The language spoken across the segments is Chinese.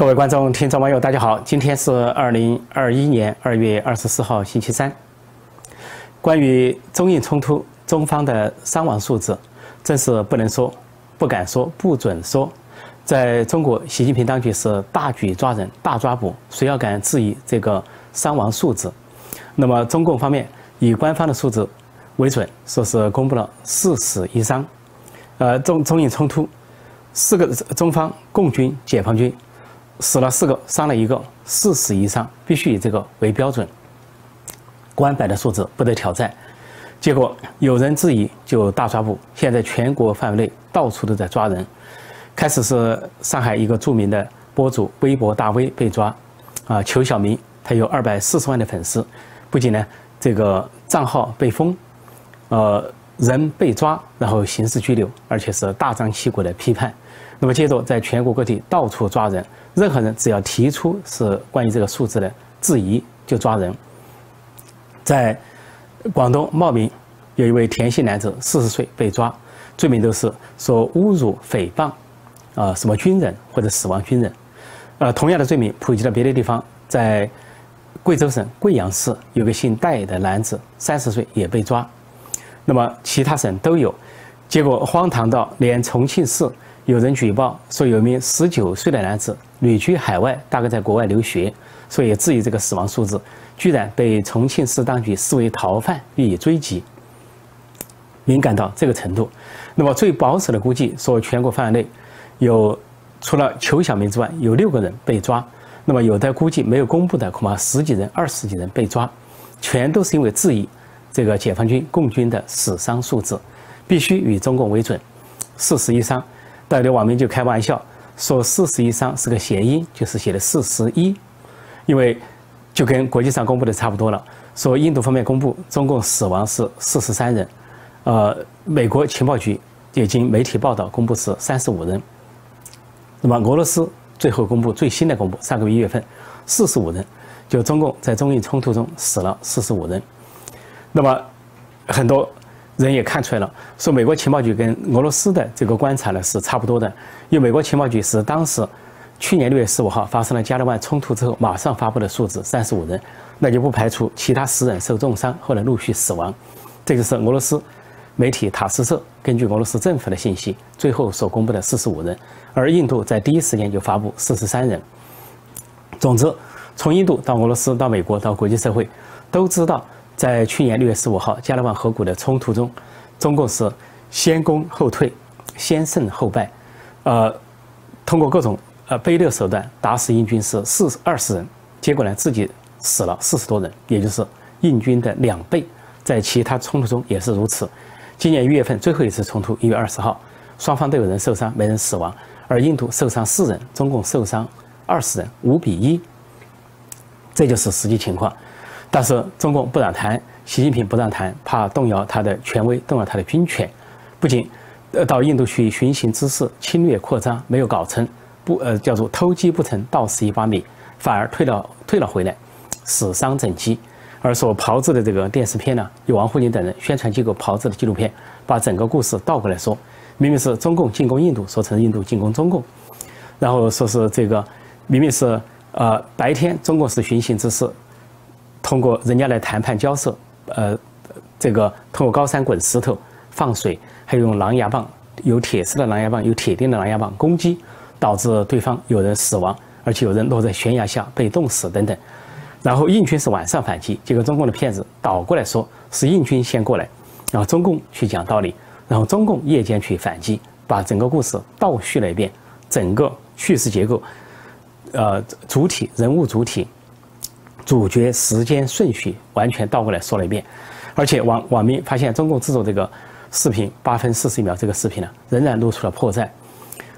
各位观众、听众、网友，大家好！今天是二零二一年二月二十四号，星期三。关于中印冲突，中方的伤亡数字，真是不能说、不敢说、不准说。在中国，习近平当局是大举抓人、大抓捕，谁要敢质疑这个伤亡数字？那么，中共方面以官方的数字为准，说是公布了四死一伤。呃，中中印冲突，四个中方共军、解放军。死了四个，伤了一个，四死以上必须以这个为标准。官摆的数字不得挑战。结果有人质疑，就大抓捕。现在全国范围内到处都在抓人。开始是上海一个著名的博主微博大 V 被抓，啊，裘小明，他有二百四十万的粉丝，不仅呢这个账号被封，呃，人被抓，然后刑事拘留，而且是大张旗鼓的批判。那么接着在全国各地到处抓人。任何人只要提出是关于这个数字的质疑，就抓人。在广东茂名，有一位田姓男子，四十岁被抓，罪名都是说侮辱、诽谤，啊，什么军人或者死亡军人。呃，同样的罪名普及到别的地方，在贵州省贵阳市有个姓戴的男子，三十岁也被抓。那么其他省都有，结果荒唐到连重庆市有人举报说有一名十九岁的男子。旅居海外，大概在国外留学，所以质疑这个死亡数字，居然被重庆市当局视为逃犯予以追击。敏感到这个程度，那么最保守的估计说，全国范围内有除了裘小明之外，有六个人被抓。那么有的估计没有公布的，恐怕十几人、二十几人被抓，全都是因为质疑这个解放军共军的死伤数字，必须与中共为准，四十一伤。有的网民就开玩笑。说四十一伤是个谐音，就是写的四十一，因为就跟国际上公布的差不多了。说印度方面公布中共死亡是四十三人，呃，美国情报局也经媒体报道公布是三十五人。那么俄罗斯最后公布最新的公布，上个月一月份四十五人，就中共在中印冲突中死了四十五人。那么很多。人也看出来了，说美国情报局跟俄罗斯的这个观察呢是差不多的，因为美国情报局是当时去年六月十五号发生了加勒万冲突之后马上发布的数字三十五人，那就不排除其他十人受重伤，后来陆续死亡。这就是俄罗斯媒体塔斯社根据俄罗斯政府的信息最后所公布的四十五人，而印度在第一时间就发布四十三人。总之，从印度到俄罗斯到美国到国际社会都知道。在去年六月十五号加勒万河谷的冲突中，中共是先攻后退，先胜后败，呃，通过各种呃卑劣手段打死印军是四二十人，结果呢自己死了四十多人，也就是印军的两倍。在其他冲突中也是如此。今年一月份最后一次冲突一月二十号，双方都有人受伤，没人死亡，而印度受伤四人，中共受伤二十人，五比一，这就是实际情况。但是中共不让谈，习近平不让谈，怕动摇他的权威，动摇他的军权。不仅呃到印度去寻衅滋事、侵略扩张没有搞成，不呃叫做偷鸡不成倒蚀一把米，反而退了退了回来，死伤整机。而所炮制的这个电视片呢，由王沪宁等人宣传机构炮制的纪录片，把整个故事倒过来说，明明是中共进攻印度，说成印度进攻中共，然后说是这个明明是呃白天中共是寻衅滋事。通过人家来谈判交涉，呃，这个通过高山滚石头、放水，还有用狼牙棒，有铁丝的狼牙棒，有铁钉的狼牙棒攻击，导致对方有人死亡，而且有人落在悬崖下被冻死等等。然后印军是晚上反击，结果中共的骗子倒过来说是印军先过来，然后中共去讲道理，然后中共夜间去反击，把整个故事倒叙了一遍，整个叙事结构，呃，主体人物主体。主角时间顺序完全倒过来说了一遍，而且网网民发现中共制作这个视频八分四十一秒这个视频呢，仍然露出了破绽，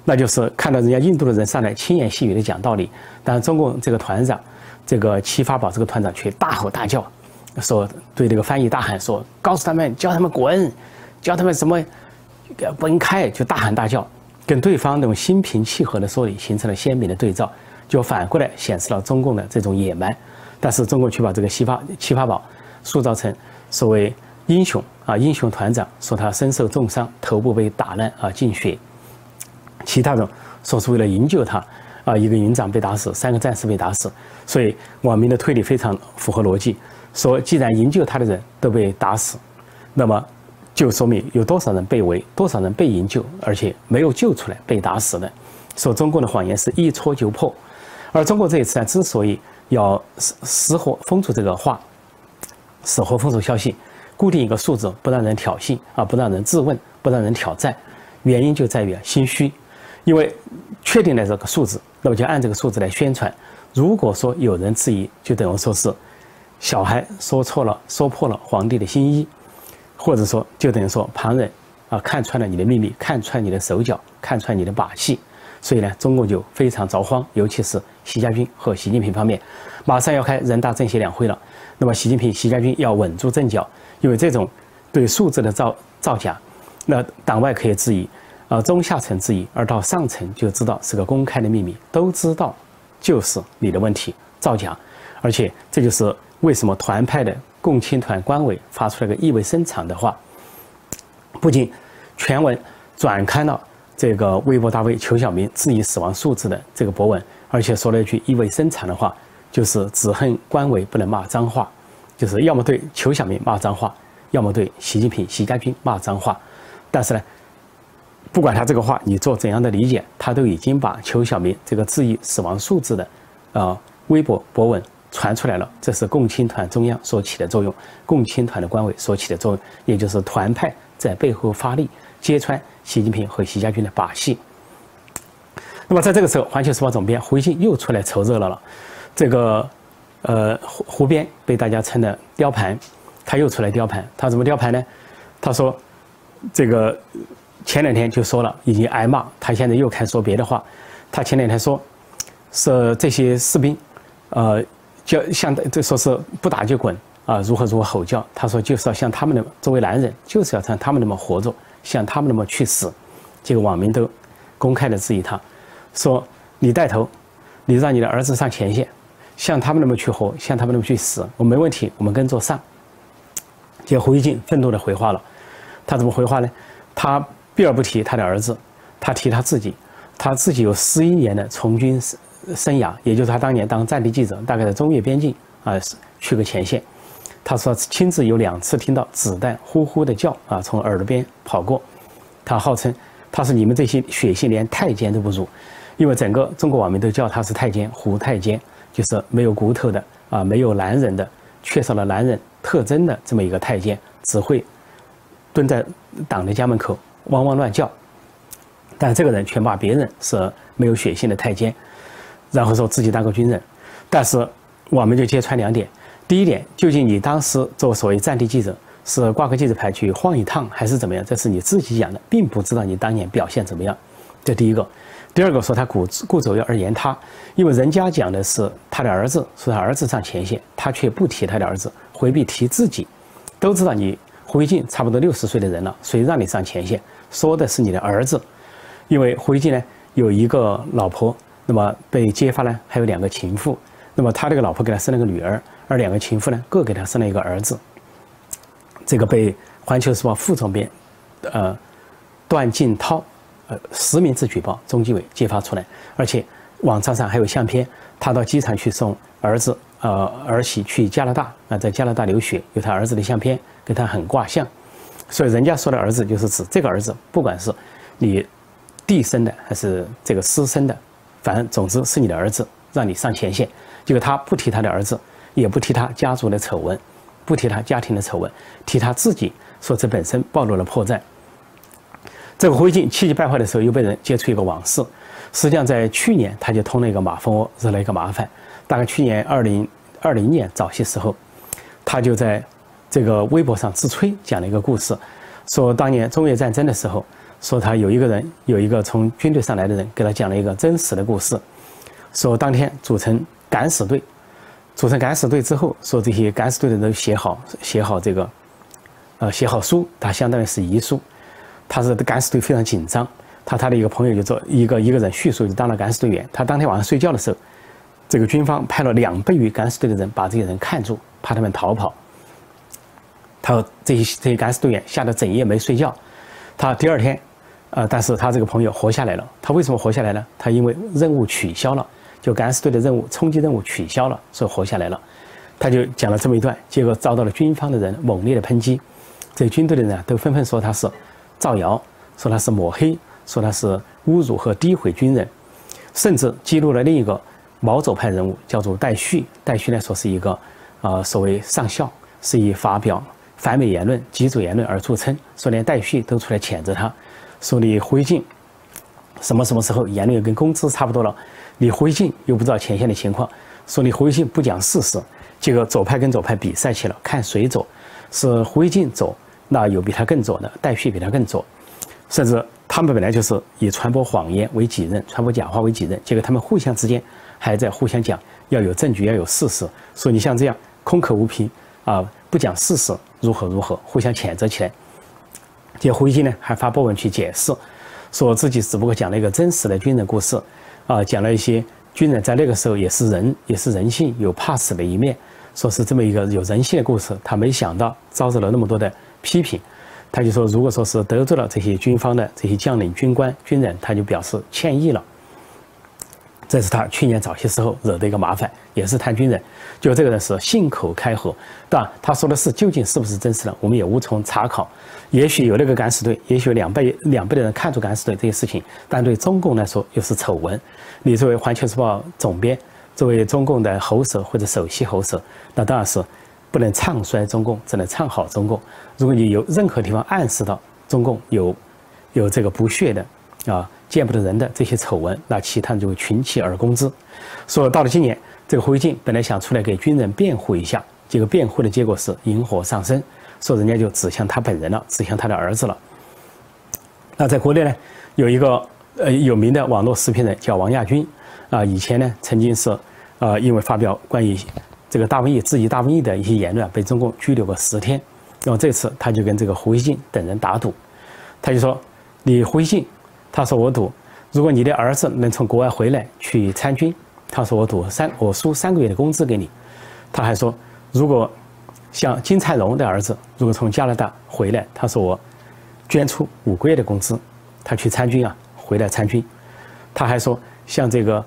那就是看到人家印度的人上来轻言细语的讲道理，但是中共这个团长，这个齐发宝这个团长却大吼大叫，说对这个翻译大喊说，告诉他们叫他们滚，叫他们什么分开，就大喊大叫，跟对方那种心平气和的说理形成了鲜明的对照，就反过来显示了中共的这种野蛮。但是中国却把这个七发七发宝塑造成所谓英雄啊，英雄团长说他身受重伤，头部被打烂啊，进血。其他人说是为了营救他，啊，一个营长被打死，三个战士被打死，所以网民的推理非常符合逻辑，说既然营救他的人都被打死，那么就说明有多少人被围，多少人被营救，而且没有救出来被打死的，说中共的谎言是一戳就破，而中国这一次呢，之所以要死死活封住这个话，死活封住消息，固定一个数字，不让人挑衅啊，不让人质问，不让人挑战，原因就在于心虚，因为确定了这个数字。那么就按这个数字来宣传。如果说有人质疑，就等于说是小孩说错了，说破了皇帝的新衣，或者说就等于说旁人啊看穿了你的秘密，看穿你的手脚，看穿你的把戏。所以呢，中共就非常着慌，尤其是习家军和习近平方面，马上要开人大政协两会了。那么习近平、习家军要稳住阵脚，因为这种对数字的造造假，那党外可以质疑。呃中下层质疑，而到上层就知道是个公开的秘密，都知道就是你的问题造假，而且这就是为什么团派的共青团官委发出了个意味深长的话，不仅全文转刊了这个微博大 V 裘小明质疑死亡数字的这个博文，而且说了一句意味深长的话，就是只恨官委不能骂脏话，就是要么对裘小明骂脏话，要么对习近平、习家军骂脏话，但是呢。不管他这个话你做怎样的理解，他都已经把裘小明这个质疑死亡数字的，呃，微博博文传出来了。这是共青团中央所起的作用，共青团的官委所起的作用，也就是团派在背后发力，揭穿习近平和习家军的把戏。那么在这个时候，环球时报总编胡锡进又出来凑热闹了。这个，呃，胡胡编被大家称的雕盘，他又出来雕盘。他怎么雕盘呢？他说，这个。前两天就说了，已经挨骂。他现在又开始说别的话。他前两天说，是这些士兵，呃，叫像这说是不打就滚啊，如何如何吼叫。他说就是要像他们那么作为男人，就是要像他们那么活着，像他们那么去死。这个网民都公开的质疑他，说你带头，你让你的儿子上前线，像他们那么去活，像他们那么去死，我没问题，我们跟着上。结果胡锡进愤怒的回话了，他怎么回话呢？他。避而不提他的儿子，他提他自己，他自己有十一年的从军生生涯，也就是他当年当战地记者，大概在中越边境啊去个前线。他说亲自有两次听到子弹呼呼的叫啊从耳朵边跑过。他号称他是你们这些血性连太监都不如，因为整个中国网民都叫他是太监胡太监，就是没有骨头的啊没有男人的，缺少了男人特征的这么一个太监，只会蹲在党的家门口。汪汪乱叫，但这个人却骂别人是没有血性的太监，然后说自己当过军人。但是我们就揭穿两点：第一点，究竟你当时做所谓战地记者是挂个记者牌去晃一趟，还是怎么样？这是你自己讲的，并不知道你当年表现怎么样。这第一个。第二个说他顾顾左右而言他，因为人家讲的是他的儿子，说他儿子上前线，他却不提他的儿子，回避提自己。都知道你。胡锡进差不多六十岁的人了，谁让你上前线？说的是你的儿子，因为胡锡进呢有一个老婆，那么被揭发呢还有两个情妇，那么他这个老婆给他生了个女儿，而两个情妇呢各给他生了一个儿子。这个被《环球时报》副总编，呃，段静涛，呃实名制举报中纪委揭发出来，而且网站上还有相片，他到机场去送儿子。呃，儿媳去加拿大，啊，在加拿大留学，有他儿子的相片，跟他很挂像，所以人家说的儿子就是指这个儿子，不管是你弟生的还是这个私生的，反正总之是你的儿子，让你上前线。结果他不提他的儿子，也不提他家族的丑闻，不提他家庭的丑闻，提他自己，说这本身暴露了破绽。这个胡锡进气急败坏的时候，又被人揭出一个往事，实际上在去年他就通了一个马蜂窝，惹了一个麻烦。大概去年二零二零年早些时候，他就在这个微博上自吹讲了一个故事，说当年中越战争的时候，说他有一个人有一个从军队上来的人给他讲了一个真实的故事，说当天组成敢死队，组成敢死队之后，说这些敢死队的人都写好写好这个，呃写好书，他相当于是遗书，他是敢死队非常紧张，他他的一个朋友就做一个一个人叙述就当了敢死队员，他当天晚上睡觉的时候。这个军方派了两倍于敢死队的人把这些人看住，怕他们逃跑。他说这些这些敢死队员吓得整夜没睡觉。他第二天呃，但是他这个朋友活下来了。他为什么活下来呢？他因为任务取消了，就敢死队的任务冲击任务取消了，所以活下来了。他就讲了这么一段，结果遭到了军方的人猛烈的抨击。这军队的人啊，都纷纷说他是造谣，说他是抹黑，说他是侮辱和诋毁军人，甚至激怒了另一个毛左派人物，叫做戴旭。戴旭呢，说是一个啊，所谓上校，是以发表反美言论、极左言论而著称，说连戴旭都出来谴责他。说你灰烬，什么什么时候言论跟工资差不多了？你回敬又不知道前线的情况，说你回敬不讲事实，结果左派跟左派比赛去了，看谁左，是回敬左，那有比他更左的，戴旭比他更左，甚至他们本来就是以传播谎言为己任，传播假话为己任，结果他们互相之间还在互相讲要有证据，要有事实，说你像这样空口无凭啊，不讲事实，如何如何，互相谴责起来。这回信呢，还发博文去解释，说自己只不过讲了一个真实的军人故事，啊，讲了一些军人在那个时候也是人，也是人性，有怕死的一面，说是这么一个有人性的故事。他没想到遭受了那么多的批评，他就说，如果说是得罪了这些军方的这些将领、军官、军人，他就表示歉意了。这是他去年早些时候惹的一个麻烦，也是谈军人，就这个人是信口开河，对吧？他说的事究竟是不是真实的，我们也无从查考。也许有那个敢死队，也许有两倍两倍的人看出敢死队这些事情，但对中共来说又是丑闻。你作为环球时报总编，作为中共的喉舌或者首席喉舌，那当然是不能唱衰中共，只能唱好中共。如果你有任何地方暗示到中共有有这个不屑的啊。见不得人的这些丑闻，那其他人就会群起而攻之。说到了今年，这个胡锡进本来想出来给军人辩护一下，结果辩护的结果是引火上身，说人家就指向他本人了，指向他的儿子了。那在国内呢，有一个呃有名的网络视频人叫王亚军，啊，以前呢曾经是呃因为发表关于这个大瘟疫、质疑大瘟疫的一些言论，被中共拘留过十天。那么这次他就跟这个胡锡进等人打赌，他就说：“你胡锡进。”他说：“我赌，如果你的儿子能从国外回来去参军，他说我赌三，我输三个月的工资给你。他还说，如果像金灿荣的儿子如果从加拿大回来，他说我捐出五个月的工资，他去参军啊，回来参军。他还说，像这个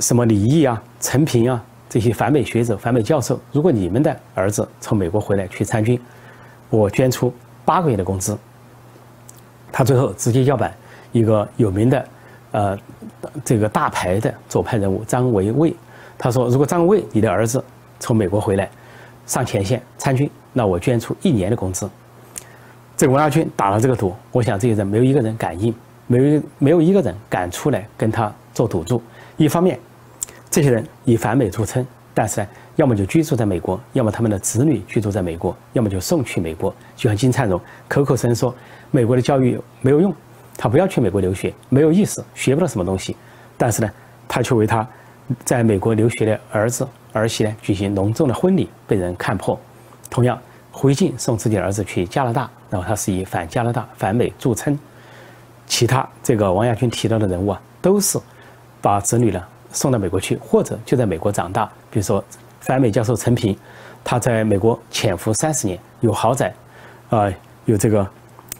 什么李毅啊、陈平啊这些反美学者、反美教授，如果你们的儿子从美国回来去参军，我捐出八个月的工资。他最后直接叫板。”一个有名的，呃，这个大牌的左派人物张维卫，他说：“如果张维你的儿子从美国回来，上前线参军，那我捐出一年的工资。”这个王亚军打了这个赌，我想这些人没有一个人敢应，没有没有一个人敢出来跟他做赌注。一方面，这些人以反美著称，但是呢，要么就居住在美国，要么他们的子女居住在美国，要么就送去美国。就像金灿荣口口声声说美国的教育没有用。他不要去美国留学，没有意思，学不到什么东西。但是呢，他却为他在美国留学的儿子儿媳呢举行隆重的婚礼，被人看破。同样，胡锡进送自己儿子去加拿大，然后他是以反加拿大、反美著称。其他这个王亚军提到的人物啊，都是把子女呢送到美国去，或者就在美国长大。比如说反美教授陈平，他在美国潜伏三十年，有豪宅，啊，有这个。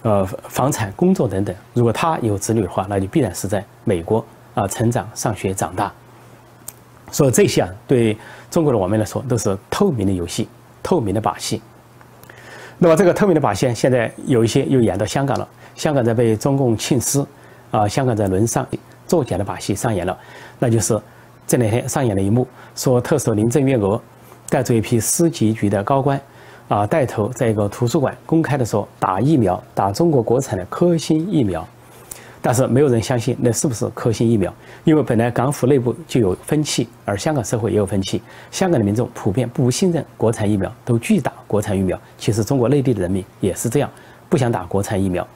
呃，房产、工作等等，如果他有子女的话，那就必然是在美国啊成长、上学、长大。所以这些啊，对中国的网民来说都是透明的游戏、透明的把戏。那么这个透明的把戏，现在有一些又演到香港了。香港在被中共庆私，啊，香港在轮上作假的把戏上演了。那就是这两天上演了一幕，说特首林郑月娥带着一批司级局的高官。啊，带头在一个图书馆公开的说打疫苗，打中国国产的科兴疫苗，但是没有人相信那是不是科兴疫苗，因为本来港府内部就有分歧，而香港社会也有分歧，香港的民众普遍不信任国产疫苗，都拒打国产疫苗。其实中国内地的人民也是这样，不想打国产疫苗。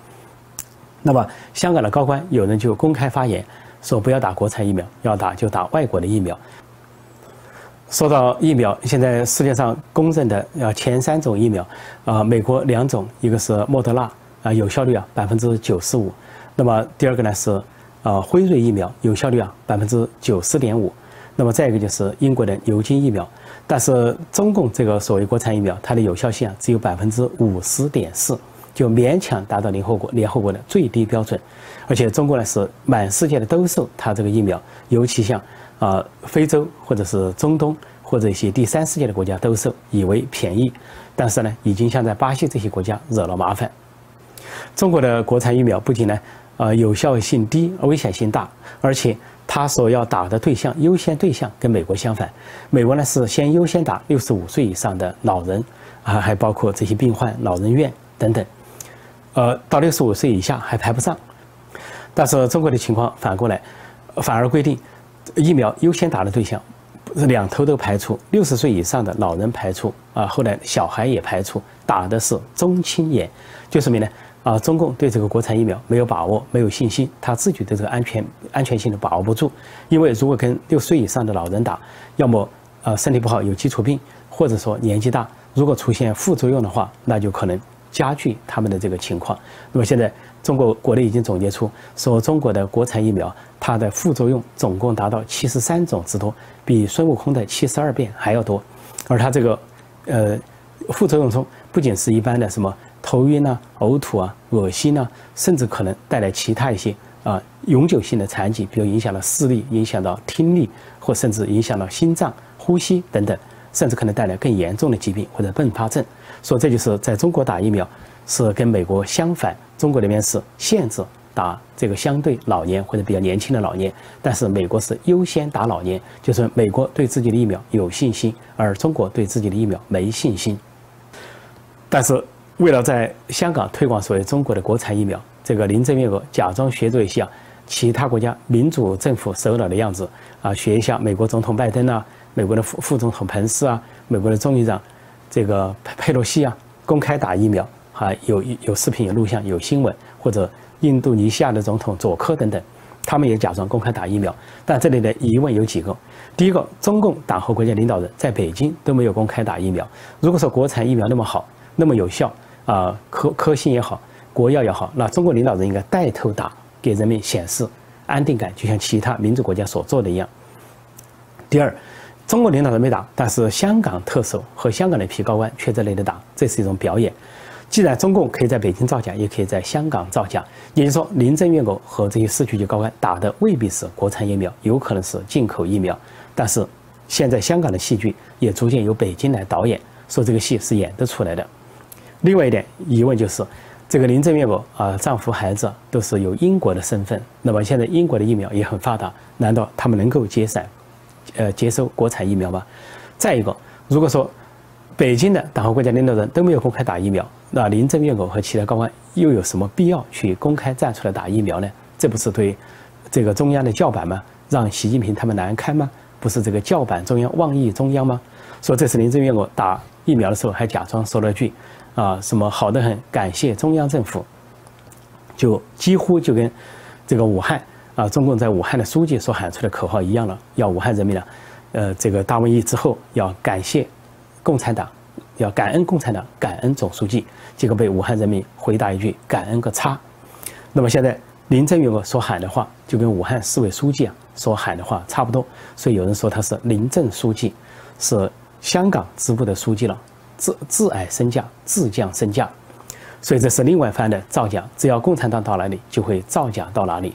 那么香港的高官有人就公开发言说不要打国产疫苗，要打就打外国的疫苗。说到疫苗，现在世界上公认的要前三种疫苗，啊，美国两种，一个是莫德纳，啊，有效率啊百分之九十五，那么第二个呢是，呃，辉瑞疫苗，有效率啊百分之九十点五，那么再一个就是英国的牛津疫苗，但是中共这个所谓国产疫苗，它的有效性啊只有百分之五十点四，就勉强达到联合国联合国的最低标准。而且中国呢是满世界的兜售它这个疫苗，尤其像啊非洲或者是中东或者一些第三世界的国家兜售，以为便宜，但是呢已经像在巴西这些国家惹了麻烦。中国的国产疫苗不仅呢呃有效性低，危险性大，而且它所要打的对象优先对象跟美国相反，美国呢是先优先打六十五岁以上的老人啊，还包括这些病患、老人院等等，呃到六十五岁以下还排不上。但是中国的情况反过来，反而规定疫苗优先打的对象，两头都排除，六十岁以上的老人排除啊，后来小孩也排除，打的是中青年，就说明呢？啊，中共对这个国产疫苗没有把握，没有信心，他自己对这个安全安全性都把握不住，因为如果跟六十岁以上的老人打，要么啊身体不好有基础病，或者说年纪大，如果出现副作用的话，那就可能加剧他们的这个情况。那么现在。中国国内已经总结出，说中国的国产疫苗，它的副作用总共达到七十三种之多，比孙悟空的七十二变还要多。而它这个，呃，副作用中不仅是一般的什么头晕啊、呕吐啊、恶心啊，甚至可能带来其他一些啊永久性的残疾，比如影响了视力、影响到听力，或甚至影响到心脏、呼吸等等，甚至可能带来更严重的疾病或者并发症。说这就是在中国打疫苗。是跟美国相反，中国那边是限制打这个相对老年或者比较年轻的老年，但是美国是优先打老年，就是美国对自己的疫苗有信心，而中国对自己的疫苗没信心。但是为了在香港推广所谓中国的国产疫苗，这个林郑月娥假装学做一些其他国家民主政府首脑的样子啊，学一下美国总统拜登啊，美国的副副总统彭斯啊，美国的众议长这个佩佩洛西啊，公开打疫苗。啊，有有视频、有录像、有新闻，或者印度尼西亚的总统佐科等等，他们也假装公开打疫苗。但这里的疑问有几个：第一个，中共党和国家领导人在北京都没有公开打疫苗。如果说国产疫苗那么好、那么有效啊，科科兴也好，国药也好，那中国领导人应该带头打，给人民显示安定感，就像其他民主国家所做的一样。第二，中国领导人没打，但是香港特首和香港的一批高官却在那里打，这是一种表演。既然中共可以在北京造假，也可以在香港造假，也就是说，林郑月娥和这些市区级高官打的未必是国产疫苗，有可能是进口疫苗。但是，现在香港的戏剧也逐渐由北京来导演，说这个戏是演得出来的。另外一点疑问就是，这个林郑月娥啊，丈夫孩子都是有英国的身份，那么现在英国的疫苗也很发达，难道他们能够接散，呃，接收国产疫苗吗？再一个，如果说北京的党和国家领导人都没有公开打疫苗，那林郑月娥和其他高官又有什么必要去公开站出来打疫苗呢？这不是对这个中央的叫板吗？让习近平他们难堪吗？不是这个叫板中央、妄议中央吗？说这次林郑月娥打疫苗的时候还假装说了句啊什么好的很，感谢中央政府，就几乎就跟这个武汉啊中共在武汉的书记所喊出的口号一样了，要武汉人民呢，呃这个大瘟疫之后要感谢共产党。要感恩共产党，感恩总书记，结果被武汉人民回答一句“感恩个叉”。那么现在林郑月娥所喊的话，就跟武汉市委书记啊所喊的话差不多。所以有人说他是林郑书记，是香港支部的书记了，自自矮身价，自降身价。所以这是另外一番的造假。只要共产党到哪里，就会造假到哪里。